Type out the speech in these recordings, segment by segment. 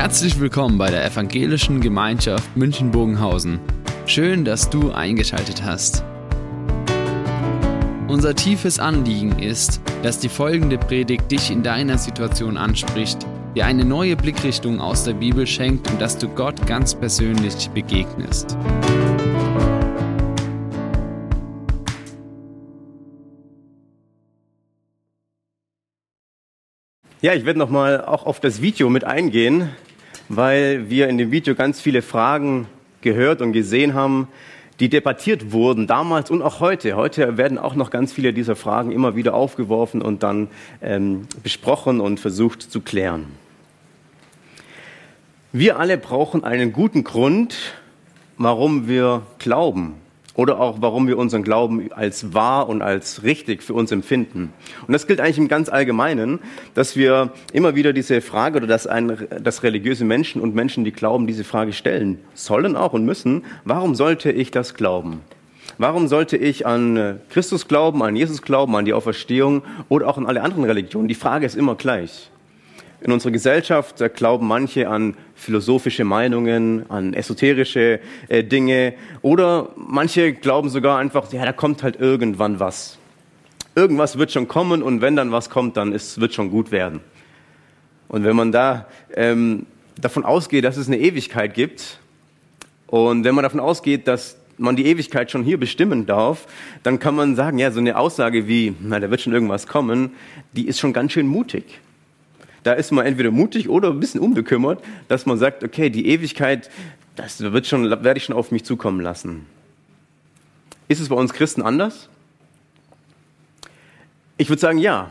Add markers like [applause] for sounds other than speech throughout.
Herzlich willkommen bei der Evangelischen Gemeinschaft München-Bogenhausen. Schön, dass du eingeschaltet hast. Unser tiefes Anliegen ist, dass die folgende Predigt dich in deiner Situation anspricht, dir eine neue Blickrichtung aus der Bibel schenkt und dass du Gott ganz persönlich begegnest. Ja, ich werde nochmal auch auf das Video mit eingehen, weil wir in dem Video ganz viele Fragen gehört und gesehen haben, die debattiert wurden, damals und auch heute. Heute werden auch noch ganz viele dieser Fragen immer wieder aufgeworfen und dann ähm, besprochen und versucht zu klären. Wir alle brauchen einen guten Grund, warum wir glauben oder auch warum wir unseren Glauben als wahr und als richtig für uns empfinden. Und das gilt eigentlich im ganz Allgemeinen, dass wir immer wieder diese Frage oder dass, ein, dass religiöse Menschen und Menschen, die glauben, diese Frage stellen sollen auch und müssen, warum sollte ich das glauben? Warum sollte ich an Christus glauben, an Jesus glauben, an die Auferstehung oder auch an alle anderen Religionen? Die Frage ist immer gleich. In unserer Gesellschaft glauben manche an philosophische Meinungen, an esoterische äh, Dinge oder manche glauben sogar einfach, ja, da kommt halt irgendwann was. Irgendwas wird schon kommen und wenn dann was kommt, dann ist, wird schon gut werden. Und wenn man da ähm, davon ausgeht, dass es eine Ewigkeit gibt und wenn man davon ausgeht, dass man die Ewigkeit schon hier bestimmen darf, dann kann man sagen, ja, so eine Aussage wie, na, da wird schon irgendwas kommen, die ist schon ganz schön mutig. Da ist man entweder mutig oder ein bisschen unbekümmert, dass man sagt, okay, die Ewigkeit, das wird schon, werde ich schon auf mich zukommen lassen. Ist es bei uns Christen anders? Ich würde sagen, ja.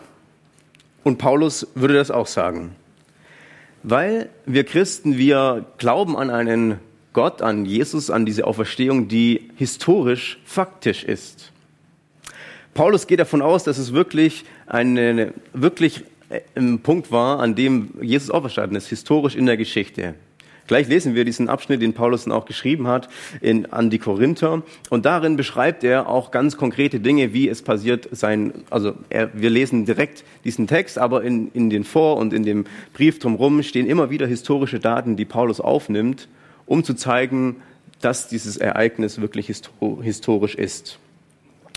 Und Paulus würde das auch sagen. Weil wir Christen, wir glauben an einen Gott, an Jesus, an diese Auferstehung, die historisch faktisch ist. Paulus geht davon aus, dass es wirklich eine wirklich ein Punkt war, an dem Jesus auferstanden ist, historisch in der Geschichte. Gleich lesen wir diesen Abschnitt, den Paulus dann auch geschrieben hat, in, an die Korinther. Und darin beschreibt er auch ganz konkrete Dinge, wie es passiert sein, also er, wir lesen direkt diesen Text, aber in, in den Vor- und in dem Brief drumherum stehen immer wieder historische Daten, die Paulus aufnimmt, um zu zeigen, dass dieses Ereignis wirklich historisch ist.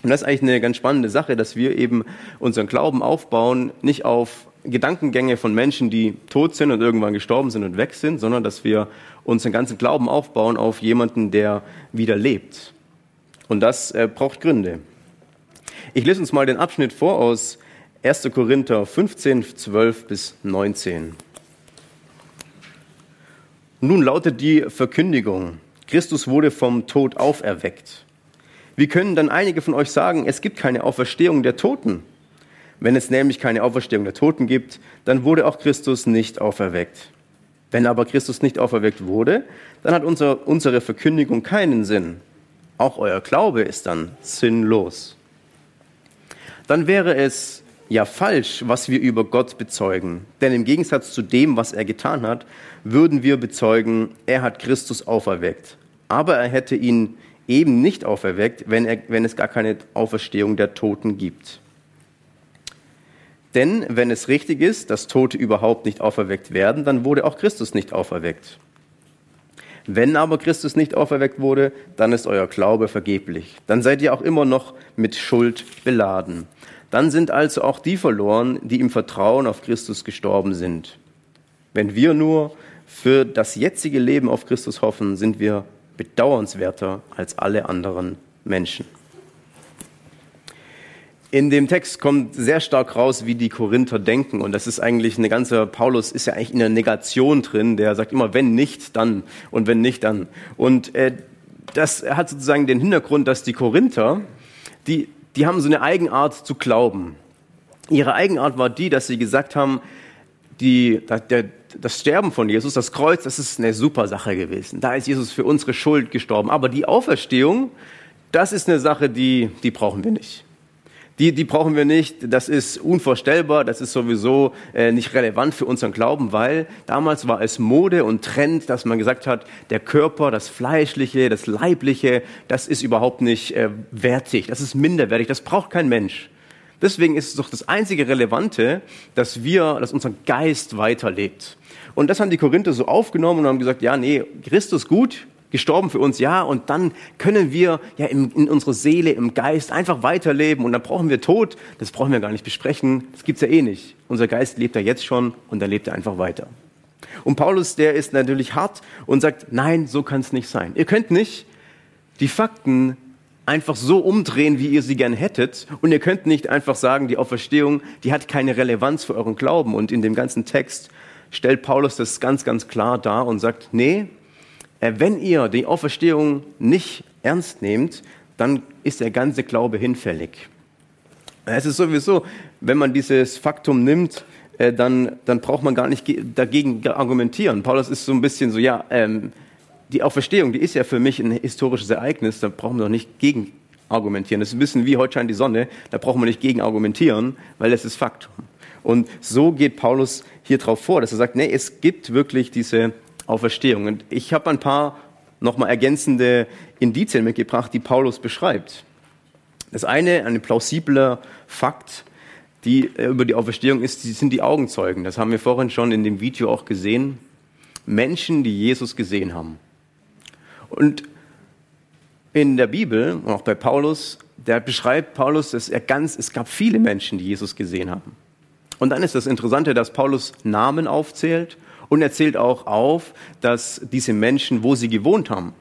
Und das ist eigentlich eine ganz spannende Sache, dass wir eben unseren Glauben aufbauen, nicht auf Gedankengänge von Menschen, die tot sind und irgendwann gestorben sind und weg sind, sondern dass wir unseren ganzen Glauben aufbauen auf jemanden, der wieder lebt. Und das äh, braucht Gründe. Ich lese uns mal den Abschnitt vor aus 1. Korinther 15, 12 bis 19. Nun lautet die Verkündigung, Christus wurde vom Tod auferweckt. Wie können dann einige von euch sagen, es gibt keine Auferstehung der Toten? Wenn es nämlich keine Auferstehung der Toten gibt, dann wurde auch Christus nicht auferweckt. Wenn aber Christus nicht auferweckt wurde, dann hat unser, unsere Verkündigung keinen Sinn. Auch euer Glaube ist dann sinnlos. Dann wäre es ja falsch, was wir über Gott bezeugen. Denn im Gegensatz zu dem, was er getan hat, würden wir bezeugen, er hat Christus auferweckt. Aber er hätte ihn eben nicht auferweckt, wenn, er, wenn es gar keine Auferstehung der Toten gibt. Denn wenn es richtig ist, dass Tote überhaupt nicht auferweckt werden, dann wurde auch Christus nicht auferweckt. Wenn aber Christus nicht auferweckt wurde, dann ist euer Glaube vergeblich. Dann seid ihr auch immer noch mit Schuld beladen. Dann sind also auch die verloren, die im Vertrauen auf Christus gestorben sind. Wenn wir nur für das jetzige Leben auf Christus hoffen, sind wir bedauernswerter als alle anderen Menschen. In dem Text kommt sehr stark raus, wie die Korinther denken. Und das ist eigentlich eine ganze, Paulus ist ja eigentlich in der Negation drin, der sagt immer, wenn nicht, dann. Und wenn nicht, dann. Und äh, das hat sozusagen den Hintergrund, dass die Korinther, die, die haben so eine Eigenart zu glauben. Ihre Eigenart war die, dass sie gesagt haben, die, der, das Sterben von Jesus, das Kreuz, das ist eine super Sache gewesen. Da ist Jesus für unsere Schuld gestorben. Aber die Auferstehung, das ist eine Sache, die, die brauchen wir nicht. Die, die brauchen wir nicht. Das ist unvorstellbar. Das ist sowieso äh, nicht relevant für unseren Glauben, weil damals war es Mode und Trend, dass man gesagt hat, der Körper, das Fleischliche, das Leibliche, das ist überhaupt nicht äh, wertig. Das ist minderwertig. Das braucht kein Mensch. Deswegen ist es doch das einzige Relevante, dass wir, dass unser Geist weiterlebt. Und das haben die Korinther so aufgenommen und haben gesagt, ja, nee, Christus gut, gestorben für uns, ja, und dann können wir ja in, in unserer Seele, im Geist einfach weiterleben und dann brauchen wir Tod, das brauchen wir gar nicht besprechen, das gibt's ja eh nicht. Unser Geist lebt ja jetzt schon und dann lebt er einfach weiter. Und Paulus, der ist natürlich hart und sagt, nein, so kann es nicht sein. Ihr könnt nicht die Fakten einfach so umdrehen, wie ihr sie gern hättet. Und ihr könnt nicht einfach sagen, die Auferstehung, die hat keine Relevanz für euren Glauben. Und in dem ganzen Text stellt Paulus das ganz, ganz klar dar und sagt, nee, äh, wenn ihr die Auferstehung nicht ernst nehmt, dann ist der ganze Glaube hinfällig. Es ist sowieso, wenn man dieses Faktum nimmt, äh, dann, dann braucht man gar nicht dagegen argumentieren. Paulus ist so ein bisschen so, ja, ähm, die Auferstehung, die ist ja für mich ein historisches Ereignis, da brauchen wir doch nicht gegen argumentieren. Das ist ein bisschen wie heute scheint die Sonne, da brauchen wir nicht gegen argumentieren, weil es ist Faktum. Und so geht Paulus hier drauf vor, dass er sagt, nee, es gibt wirklich diese Auferstehung. Und ich habe ein paar nochmal ergänzende Indizien mitgebracht, die Paulus beschreibt. Das eine, ein plausibler Fakt, die äh, über die Auferstehung ist, die sind die Augenzeugen. Das haben wir vorhin schon in dem Video auch gesehen. Menschen, die Jesus gesehen haben. Und in der Bibel, auch bei Paulus, der beschreibt Paulus, dass er ganz, es gab viele Menschen, die Jesus gesehen haben. Und dann ist das Interessante, dass Paulus Namen aufzählt und er zählt auch auf, dass diese Menschen, wo sie gewohnt haben.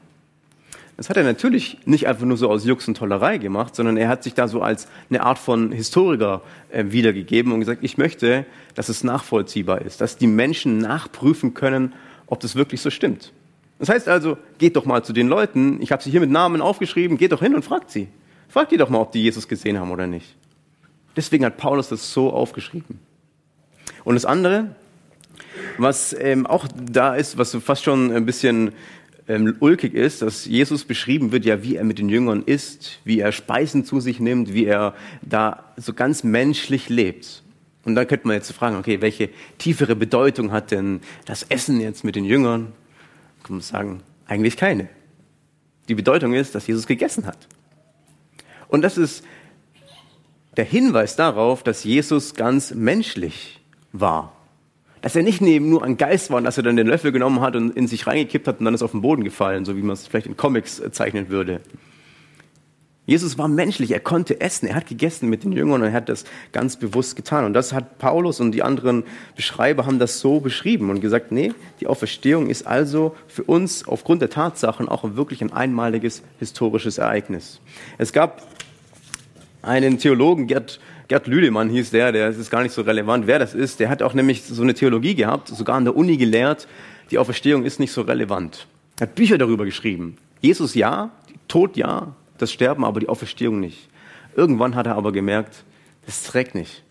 Das hat er natürlich nicht einfach nur so aus Jux und Tollerei gemacht, sondern er hat sich da so als eine Art von Historiker äh, wiedergegeben und gesagt, ich möchte, dass es nachvollziehbar ist, dass die Menschen nachprüfen können, ob das wirklich so stimmt. Das heißt also, geht doch mal zu den Leuten, ich habe sie hier mit Namen aufgeschrieben, geht doch hin und fragt sie. Fragt die doch mal, ob die Jesus gesehen haben oder nicht. Deswegen hat Paulus das so aufgeschrieben. Und das andere, was ähm, auch da ist, was fast schon ein bisschen ähm, ulkig ist, dass Jesus beschrieben wird, ja, wie er mit den Jüngern isst, wie er Speisen zu sich nimmt, wie er da so ganz menschlich lebt. Und dann könnte man jetzt fragen, okay, welche tiefere Bedeutung hat denn das Essen jetzt mit den Jüngern? Kann man sagen, eigentlich keine. Die Bedeutung ist, dass Jesus gegessen hat. Und das ist der Hinweis darauf, dass Jesus ganz menschlich war. Dass er nicht neben nur ein Geist war und dass er dann den Löffel genommen hat und in sich reingekippt hat und dann ist auf den Boden gefallen, so wie man es vielleicht in Comics äh, zeichnen würde. Jesus war menschlich, er konnte essen, er hat gegessen mit den Jüngern und er hat das ganz bewusst getan. Und das hat Paulus und die anderen Beschreiber haben das so beschrieben und gesagt, nee, die Auferstehung ist also für uns aufgrund der Tatsachen auch wirklich ein einmaliges historisches Ereignis. Es gab einen Theologen, Gerd, Gerd Lüdemann hieß der, der ist gar nicht so relevant, wer das ist, der hat auch nämlich so eine Theologie gehabt, sogar an der Uni gelehrt, die Auferstehung ist nicht so relevant. Er hat Bücher darüber geschrieben. Jesus ja, Tod ja, das Sterben, aber die Auferstehung nicht. Irgendwann hat er aber gemerkt, das trägt nicht.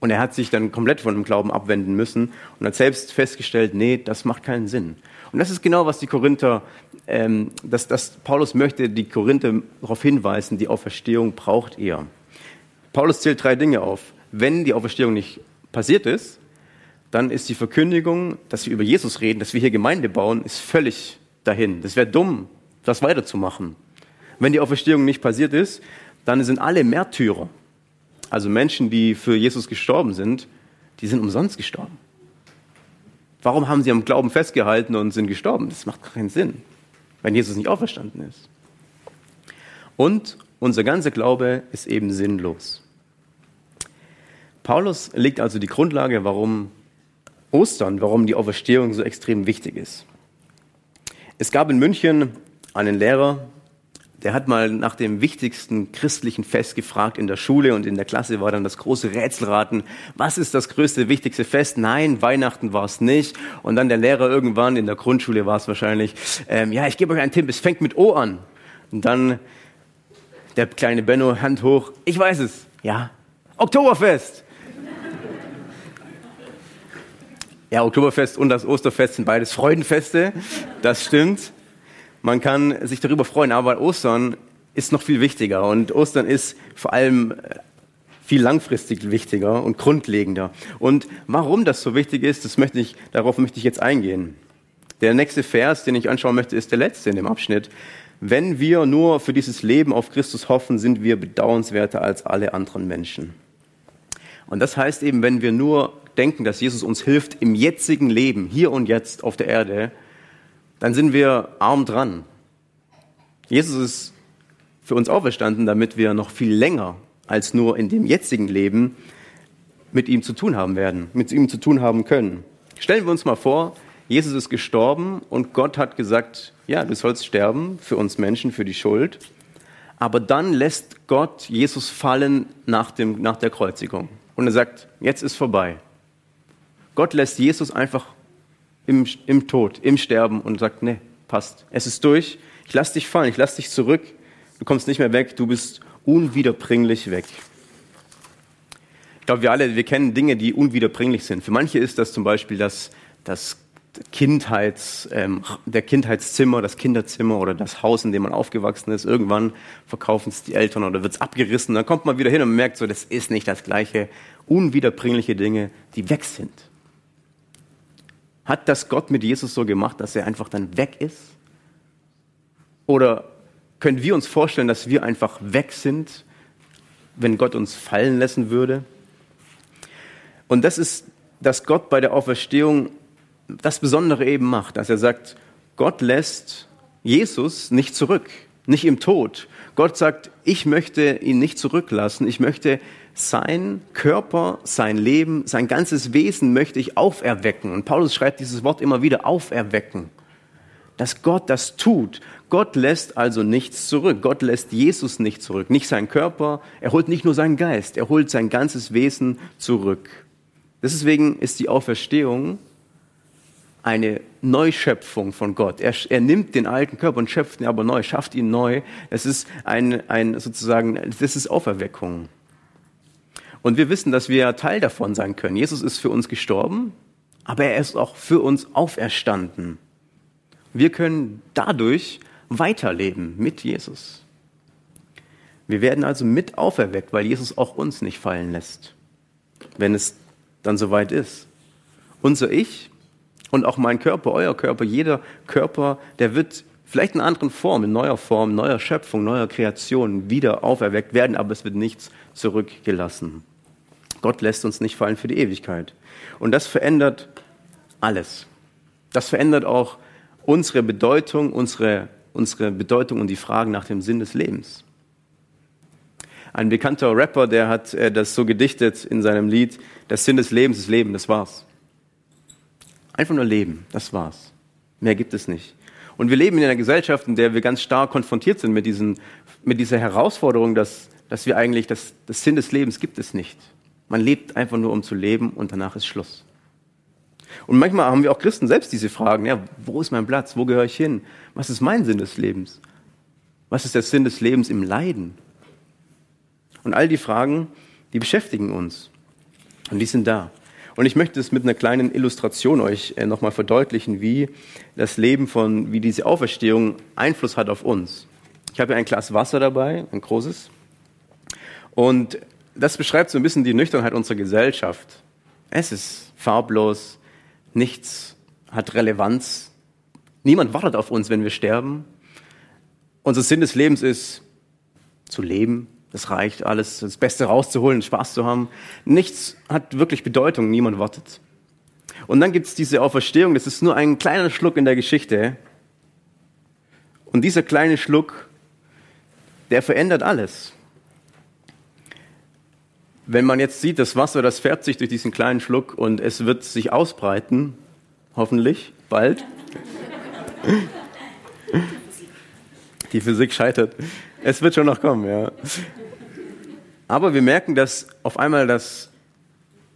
Und er hat sich dann komplett von dem Glauben abwenden müssen und hat selbst festgestellt, nee, das macht keinen Sinn. Und das ist genau, was die Korinther, ähm, dass, dass Paulus möchte die Korinther darauf hinweisen, die Auferstehung braucht ihr. Paulus zählt drei Dinge auf. Wenn die Auferstehung nicht passiert ist, dann ist die Verkündigung, dass wir über Jesus reden, dass wir hier Gemeinde bauen, ist völlig dahin. Das wäre dumm, das weiterzumachen. Wenn die Auferstehung nicht passiert ist, dann sind alle Märtyrer, also Menschen, die für Jesus gestorben sind, die sind umsonst gestorben. Warum haben sie am Glauben festgehalten und sind gestorben? Das macht keinen Sinn, wenn Jesus nicht auferstanden ist. Und unser ganzer Glaube ist eben sinnlos. Paulus legt also die Grundlage, warum Ostern, warum die Auferstehung so extrem wichtig ist. Es gab in München einen Lehrer, der hat mal nach dem wichtigsten christlichen Fest gefragt in der Schule und in der Klasse war dann das große Rätselraten. Was ist das größte, wichtigste Fest? Nein, Weihnachten war es nicht. Und dann der Lehrer irgendwann, in der Grundschule war es wahrscheinlich, ähm, ja, ich gebe euch einen Tipp, es fängt mit O an. Und dann der kleine Benno, Hand hoch, ich weiß es, ja, Oktoberfest. Ja, Oktoberfest und das Osterfest sind beides Freudenfeste, das stimmt. Man kann sich darüber freuen, aber Ostern ist noch viel wichtiger und Ostern ist vor allem äh, viel langfristig wichtiger und grundlegender. Und warum das so wichtig ist, das möchte ich, darauf möchte ich jetzt eingehen. Der nächste Vers, den ich anschauen möchte, ist der letzte in dem Abschnitt. Wenn wir nur für dieses Leben auf Christus hoffen, sind wir bedauernswerter als alle anderen Menschen. Und das heißt eben, wenn wir nur denken, dass Jesus uns hilft im jetzigen Leben, hier und jetzt auf der Erde, dann sind wir arm dran. Jesus ist für uns auferstanden, damit wir noch viel länger als nur in dem jetzigen Leben mit ihm zu tun haben werden, mit ihm zu tun haben können. Stellen wir uns mal vor, Jesus ist gestorben und Gott hat gesagt, ja, du sollst sterben für uns Menschen, für die Schuld. Aber dann lässt Gott Jesus fallen nach, dem, nach der Kreuzigung. Und er sagt, jetzt ist vorbei. Gott lässt Jesus einfach im, im Tod, im Sterben und sagt, nee, passt. Es ist durch. Ich lass dich fallen, ich lass dich zurück. Du kommst nicht mehr weg, du bist unwiederbringlich weg. Ich glaube, wir alle, wir kennen Dinge, die unwiederbringlich sind. Für manche ist das zum Beispiel das, das Kindheits, ähm, der Kindheitszimmer, das Kinderzimmer oder das Haus, in dem man aufgewachsen ist. Irgendwann verkaufen es die Eltern oder wird es abgerissen. Dann kommt man wieder hin und merkt so, das ist nicht das Gleiche. Unwiederbringliche Dinge, die weg sind. Hat das Gott mit Jesus so gemacht, dass er einfach dann weg ist? Oder können wir uns vorstellen, dass wir einfach weg sind, wenn Gott uns fallen lassen würde? Und das ist, dass Gott bei der Auferstehung das Besondere eben macht, dass er sagt, Gott lässt Jesus nicht zurück, nicht im Tod. Gott sagt, ich möchte ihn nicht zurücklassen, ich möchte sein Körper, sein Leben, sein ganzes Wesen möchte ich auferwecken. Und Paulus schreibt dieses Wort immer wieder, auferwecken. Dass Gott das tut. Gott lässt also nichts zurück. Gott lässt Jesus nicht zurück. Nicht sein Körper, er holt nicht nur seinen Geist, er holt sein ganzes Wesen zurück. Deswegen ist die Auferstehung eine Neuschöpfung von Gott. Er, er, nimmt den alten Körper und schöpft ihn aber neu, schafft ihn neu. Es ist ein, ein sozusagen, das ist Auferweckung. Und wir wissen, dass wir Teil davon sein können. Jesus ist für uns gestorben, aber er ist auch für uns auferstanden. Wir können dadurch weiterleben mit Jesus. Wir werden also mit auferweckt, weil Jesus auch uns nicht fallen lässt, wenn es dann soweit ist. Unser Ich und auch mein Körper, euer Körper, jeder Körper, der wird vielleicht in einer anderen Form, in neuer Form, neuer Schöpfung, neuer Kreation wieder auferweckt werden, aber es wird nichts zurückgelassen. Gott lässt uns nicht fallen für die Ewigkeit. Und das verändert alles. Das verändert auch unsere Bedeutung, unsere, unsere Bedeutung und die Fragen nach dem Sinn des Lebens. Ein bekannter Rapper, der hat äh, das so gedichtet in seinem Lied, der Sinn des Lebens ist Leben, das war's. Einfach nur Leben, das war's. Mehr gibt es nicht. Und wir leben in einer Gesellschaft, in der wir ganz stark konfrontiert sind mit, diesen, mit dieser Herausforderung, dass, dass wir eigentlich, das, das Sinn des Lebens gibt es nicht. Man lebt einfach nur, um zu leben und danach ist Schluss. Und manchmal haben wir auch Christen selbst diese Fragen, ja, wo ist mein Platz? Wo gehöre ich hin? Was ist mein Sinn des Lebens? Was ist der Sinn des Lebens im Leiden? Und all die Fragen, die beschäftigen uns. Und die sind da. Und ich möchte es mit einer kleinen Illustration euch äh, nochmal verdeutlichen, wie das Leben von, wie diese Auferstehung Einfluss hat auf uns. Ich habe hier ein Glas Wasser dabei, ein großes. Und das beschreibt so ein bisschen die Nüchternheit unserer Gesellschaft. Es ist farblos, nichts hat Relevanz. Niemand wartet auf uns, wenn wir sterben. Unser Sinn des Lebens ist zu leben. Das reicht alles, das Beste rauszuholen, Spaß zu haben. Nichts hat wirklich Bedeutung, niemand wartet. Und dann gibt es diese Auferstehung, das ist nur ein kleiner Schluck in der Geschichte. Und dieser kleine Schluck, der verändert alles. Wenn man jetzt sieht, das Wasser, das färbt sich durch diesen kleinen Schluck und es wird sich ausbreiten, hoffentlich bald. [laughs] Die Physik scheitert. Es wird schon noch kommen, ja. Aber wir merken, dass auf einmal das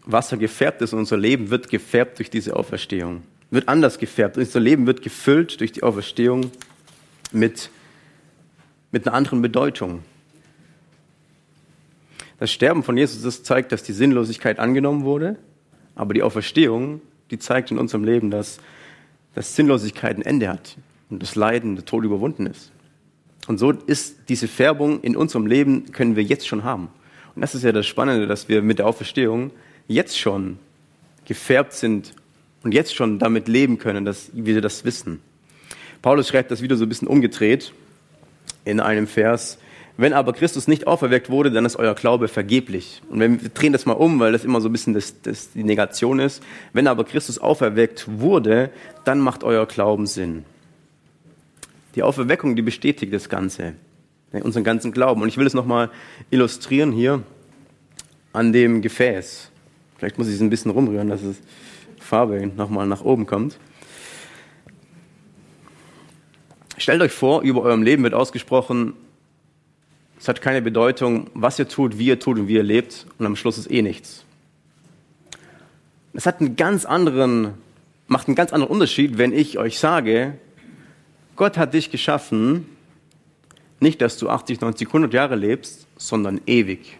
Wasser gefärbt ist und unser Leben wird gefärbt durch diese Auferstehung. Wird anders gefärbt. Unser Leben wird gefüllt durch die Auferstehung mit, mit einer anderen Bedeutung. Das Sterben von Jesus, das zeigt, dass die Sinnlosigkeit angenommen wurde, aber die Auferstehung, die zeigt in unserem Leben, dass, dass Sinnlosigkeit ein Ende hat und das Leiden, der Tod überwunden ist. Und so ist diese Färbung in unserem Leben, können wir jetzt schon haben. Und das ist ja das Spannende, dass wir mit der Auferstehung jetzt schon gefärbt sind und jetzt schon damit leben können, dass wir das wissen. Paulus schreibt das wieder so ein bisschen umgedreht in einem Vers, Wenn aber Christus nicht auferweckt wurde, dann ist euer Glaube vergeblich. Und wir drehen das mal um, weil das immer so ein bisschen das, das die Negation ist. Wenn aber Christus auferweckt wurde, dann macht euer Glauben Sinn. Die Auferweckung, die bestätigt das Ganze, unseren ganzen Glauben. Und ich will es nochmal illustrieren hier an dem Gefäß. Vielleicht muss ich es ein bisschen rumrühren, dass es Farbe nochmal nach oben kommt. Stellt euch vor, über eurem Leben wird ausgesprochen, es hat keine Bedeutung, was ihr tut, wie ihr tut und wie ihr lebt und am Schluss ist eh nichts. Es hat einen ganz anderen, macht einen ganz anderen Unterschied, wenn ich euch sage, Gott hat dich geschaffen, nicht, dass du 80, 90, 100 Jahre lebst, sondern ewig.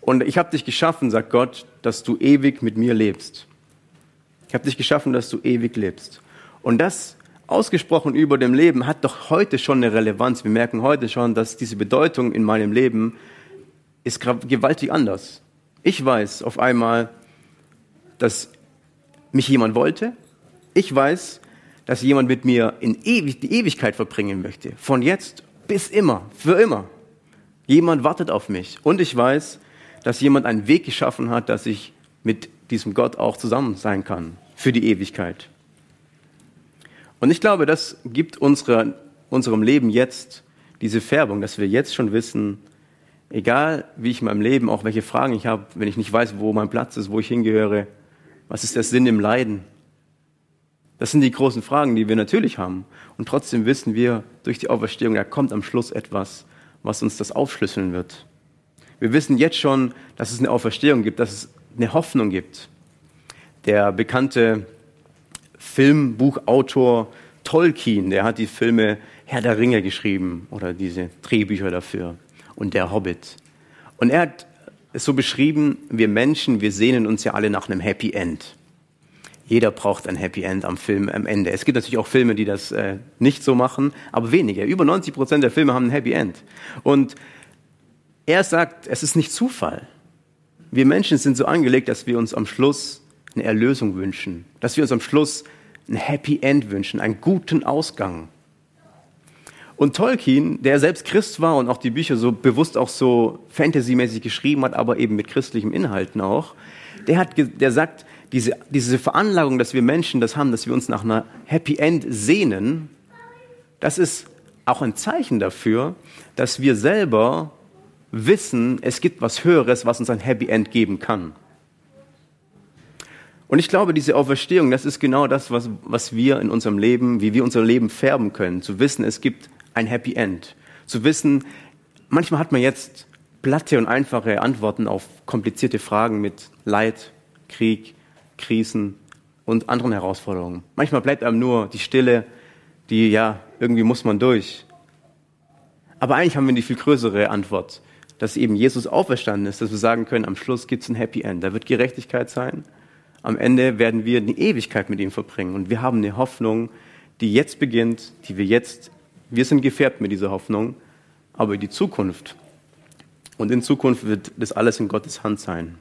Und ich habe dich geschaffen, sagt Gott, dass du ewig mit mir lebst. Ich habe dich geschaffen, dass du ewig lebst. Und das ausgesprochen über dem Leben hat doch heute schon eine Relevanz. Wir merken heute schon, dass diese Bedeutung in meinem Leben ist gewaltig anders. Ich weiß auf einmal, dass mich jemand wollte. Ich weiß, dass jemand mit mir in ewig, die Ewigkeit verbringen möchte. Von jetzt bis immer, für immer. Jemand wartet auf mich. Und ich weiß, dass jemand einen Weg geschaffen hat, dass ich mit diesem Gott auch zusammen sein kann. Für die Ewigkeit. Und ich glaube, das gibt unsere, unserem Leben jetzt diese Färbung, dass wir jetzt schon wissen, egal wie ich in meinem Leben, auch welche Fragen ich habe, wenn ich nicht weiß, wo mein Platz ist, wo ich hingehöre, was ist der Sinn im Leiden? Das sind die großen Fragen, die wir natürlich haben. Und trotzdem wissen wir durch die Auferstehung, da kommt am Schluss etwas, was uns das aufschlüsseln wird. Wir wissen jetzt schon, dass es eine Auferstehung gibt, dass es eine Hoffnung gibt. Der bekannte Filmbuchautor Tolkien, der hat die Filme Herr der Ringe geschrieben oder diese Drehbücher dafür und der Hobbit. Und er hat es so beschrieben, wir Menschen, wir sehnen uns ja alle nach einem Happy End. Jeder braucht ein Happy End am Film am Ende. Es gibt natürlich auch Filme, die das äh, nicht so machen, aber weniger. Über 90 Prozent der Filme haben ein Happy End. Und er sagt, es ist nicht Zufall. Wir Menschen sind so angelegt, dass wir uns am Schluss eine Erlösung wünschen, dass wir uns am Schluss ein Happy End wünschen, einen guten Ausgang. Und Tolkien, der selbst Christ war und auch die Bücher so bewusst auch so fantasymäßig geschrieben hat, aber eben mit christlichen Inhalten auch, der, hat, der sagt, diese, diese Veranlagung, dass wir Menschen das haben, dass wir uns nach einer Happy End sehnen, das ist auch ein Zeichen dafür, dass wir selber wissen, es gibt was Höheres, was uns ein Happy End geben kann. Und ich glaube, diese Auferstehung, das ist genau das, was, was wir in unserem Leben, wie wir unser Leben färben können. Zu wissen, es gibt ein Happy End. Zu wissen, manchmal hat man jetzt platte und einfache Antworten auf komplizierte Fragen mit Leid, Krieg, Krisen und anderen Herausforderungen. Manchmal bleibt einem nur die Stille, die, ja, irgendwie muss man durch. Aber eigentlich haben wir die viel größere Antwort, dass eben Jesus auferstanden ist, dass wir sagen können, am Schluss gibt es ein Happy End. Da wird Gerechtigkeit sein am Ende werden wir die Ewigkeit mit ihm verbringen. Und wir haben eine Hoffnung, die jetzt beginnt, die wir jetzt, wir sind gefärbt mit dieser Hoffnung, aber die Zukunft. Und in Zukunft wird das alles in Gottes Hand sein.